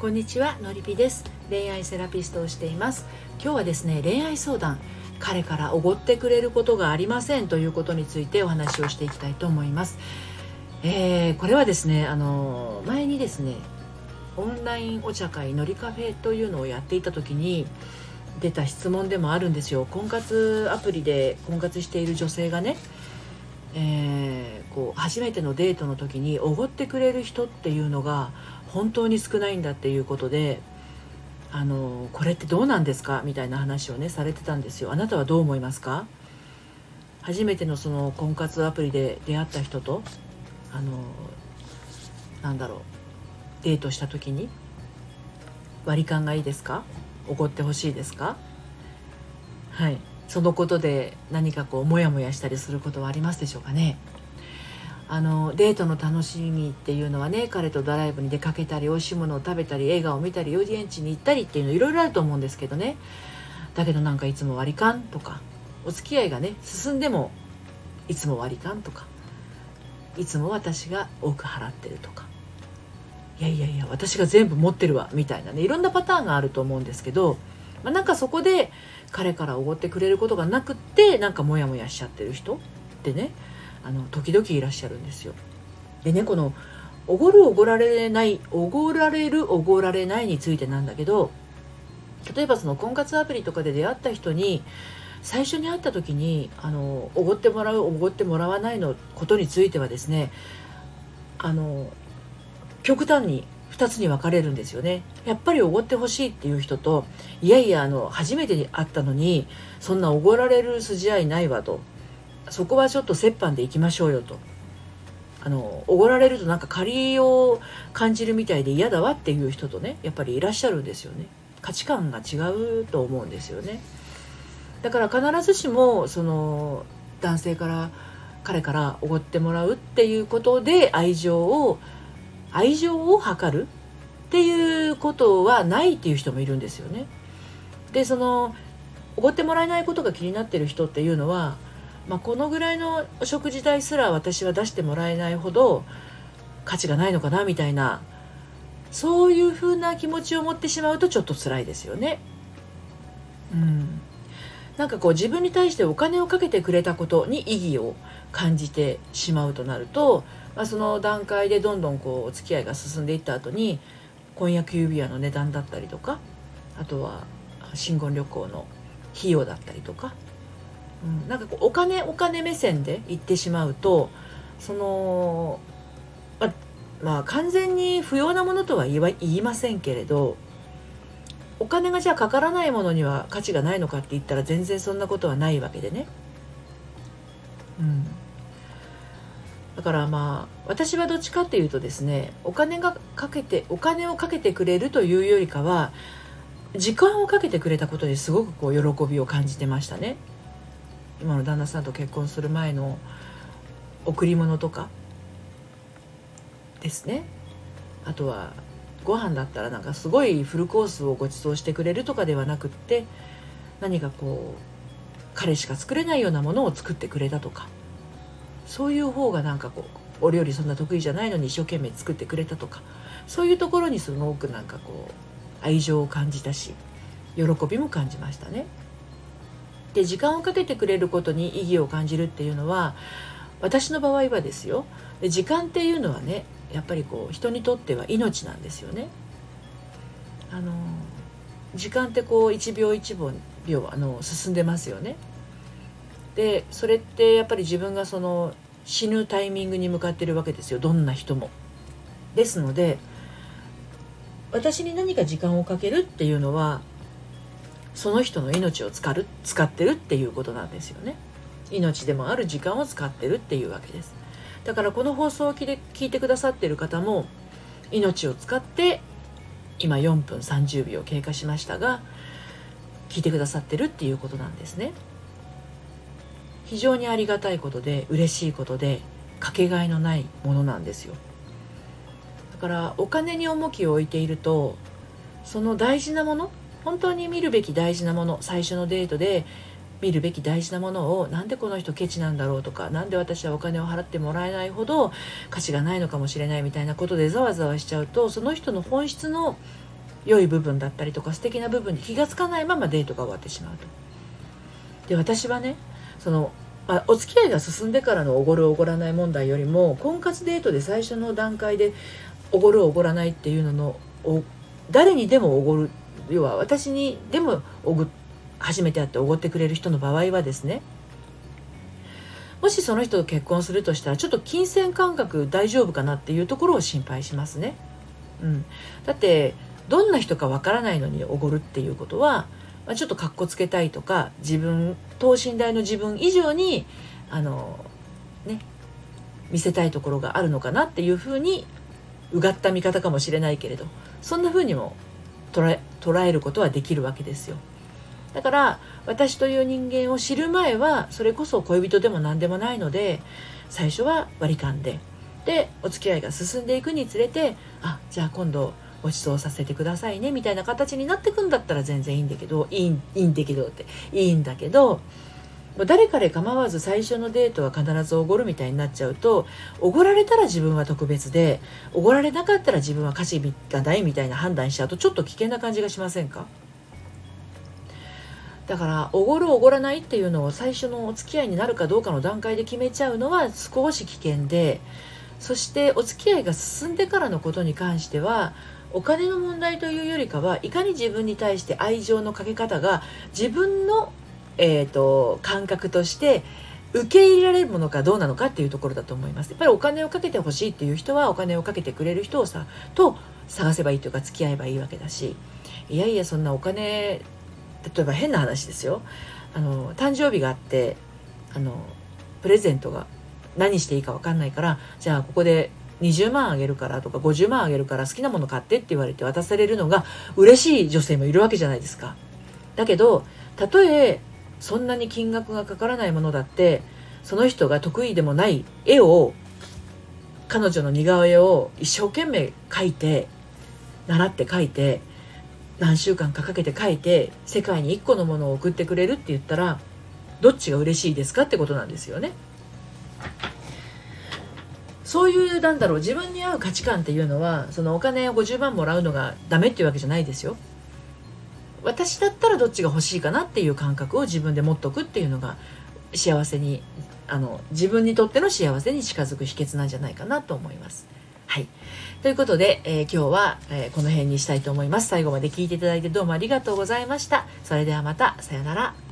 こんにちはのりぴです。恋愛セラピストをしています。今日はですね恋愛相談彼からおごってくれることがありませんということについてお話をしていきたいと思います、えー、これはですねあの前にですねオンラインお茶会のりカフェというのをやっていた時に出た質問でもあるんですよ。婚活アプリで婚活している女性がねえー、こう初めてのデートの時におごってくれる人っていうのが本当に少ないんだっていうことであのこれってどうなんですか？みたいな話をねされてたんですよ。あなたはどう思いますか？初めてのその婚活アプリで出会った人とあのなんだろうデートした時に割り勘がいいですか？おごってほしいですか？はい。そのことで何かこうモヤモヤしたりすることはありますでしょうかね？あのデートの楽しみっていうのはね彼とドライブに出かけたり美味しいものを食べたり映画を見たり遊園地に行ったりっていうのいろいろあると思うんですけどね。だけどなんかいつも割り勘とかお付き合いがね進んでもいつも割り勘とかいつも私が多く払ってるとか。いやいやいや私が全部持ってるわみたいなねいろんなパターンがあると思うんですけど、まあ、なんかそこで彼からおごってくれることがなくってなんかモヤモヤしちゃってる人ってねあの時々いらっしゃるんですよ。でねこのおごるおごられないおごられるおごられないについてなんだけど例えばその婚活アプリとかで出会った人に最初に会った時にあのおごってもらうおごってもらわないのことについてはですねあの極端に2つに分かれるんですよねやっぱりおごってほしいっていう人といやいやあの初めて会ったのにそんなおごられる筋合いないわとそこはちょっと折半でいきましょうよと。あのおごられるとなんか借りを感じるみたいで嫌だわっていう人とねやっぱりいらっしゃるんですよね。価値観が違うと思うんですよね。だから必ずしもその男性から彼からおごってもらうっていうことで愛情を愛情を図るっていうことはないっていう人もいるんですよね。でそのおごってもらえないことが気になってる人っていうのはまあ、このぐらいのお食事代すら私は出してもらえないほど価値がないのかなみたいなそういうふうな気持ちを持ってしまうとちょっと辛いですよね。うん、なんかこう自分に対してお金をかけてくれたことに意義を感じてしまうとなると、まあ、その段階でどんどんこうお付き合いが進んでいった後に婚約指輪の値段だったりとかあとは新婚旅行の費用だったりとかうん、なんかお金お金目線で言ってしまうとそのままあ完全に不要なものとは言いませんけれどお金がじゃあかからないものには価値がないのかって言ったら全然そんなことはないわけでね。うん、だからまあ私はどっちかっていうとですねお金がかけてお金をかけてくれるというよりかは時間をかけてくれたことにすごくこう喜びを感じてましたね。今の旦那さんと結婚する前の贈り物とかですね。あとはご飯だったらなんかすごいフルコースをご馳走してくれるとかではなくって何かこう彼しか作れないようなものを作ってくれたとか。そういう方がなんかこうお料理そんな得意じゃないのに一生懸命作ってくれたとか。そういうところにすごくなんかこう愛情を感じたし喜びも感じましたね。で時間をかけてくれることに意義を感じるっていうのは私の場合はですよ時間っていうのはねやっぱりこう人にとっては命なんですよね。あの時間ってこう1秒1秒あの進んでますよね。でそれってやっぱり自分がその死ぬタイミングに向かってるわけですよどんな人も。ですので私に何か時間をかけるっていうのはその人の命を使る使ってるっていうことなんですよね。命でもある時間を使ってるっていうわけです。だからこの放送を聞いてくださってる方も命を使って今4分30秒経過しましたが聞いてくださってるっていうことなんですね。非常にありがたいことで嬉しいことでかけがえのないものなんですよ。だからお金に重きを置いているとその大事なもの本当に見るべき大事なもの最初のデートで見るべき大事なものをなんでこの人ケチなんだろうとか何で私はお金を払ってもらえないほど価値がないのかもしれないみたいなことでざわざわしちゃうとその人の本質の良い部分だったりとか素敵な部分に気が付かないままデートが終わってしまうと。で私はねその、まあ、お付き合いが進んでからのおごるおごらない問題よりも婚活デートで最初の段階でおごるおごらないっていうのの誰にでもおごる要は私にでもおぐ初めて会っておごってくれる人の場合はですねもしその人と結婚するとしたらちょっと金銭感覚大丈夫かなっていうところを心配しますね。うん、だってどんな人かわからないのにおごるっていうことは、まあ、ちょっとかっこつけたいとか自分等身大の自分以上にあのね見せたいところがあるのかなっていうふうにうがった見方かもしれないけれどそんなふうにも捉え捉えることはできるわけですよ。だから私という人間を知る前はそれこそ恋人でも何でもないので最初は割り勘ででお付き合いが進んでいくにつれてあじゃあ今度ご馳走させてくださいねみたいな形になってくんだったら全然いいんだけどいいいいんだけどっていいんだけど誰かで構わず最初のデートは必ずおごるみたいになっちゃうとおごられたら自分は特別でおごられなかったら自分は価値がないみたいな判断しちゃうとちょっと危険な感じがしませんか？だからおごるおごらないっていうのを最初のお付き合いになるかどうかの段階で決めちゃうのは少し危険でそしてお付き合いが進んでからのことに関してはお金の問題というよりかはいかに自分に対して愛情のかけ方が自分の、えーと、感覚として受け入れられるものかどうなのかっていうところだと思います。やっぱりお金をかけてほしいっていう人はお金をかけてくれる人をさと探せばいいというか付き合えばいいわけだしいやいやそんなお金例えば変な話ですよあの誕生日があってあのプレゼントが何していいか分かんないからじゃあここで20万あげるからとか50万あげるから好きなもの買ってって言われて渡されるのが嬉しい女性もいるわけじゃないですか。だけどたとえそんなに金額がかからないものだってその人が得意でもない絵を彼女の似顔絵を一生懸命描いて習って描いて何週間かかけて描いて世界に1個のものを送ってくれるって言ったらどっちが嬉しいですかってことなんですよね。そういうなんだろう自分に合う価値観っていうのはそのお金を50万もらうのがダメっていうわけじゃないですよ。私だったらどっちが欲しいかなっていう感覚を自分で持っとくっていうのが幸せにあの自分にとっての幸せに近づく秘訣なんじゃないかなと思います。はい。ということで、えー、今日は、えー、この辺にしたいと思います。最後まで聞いていただいてどうもありがとうございました。それではまた、さようなら。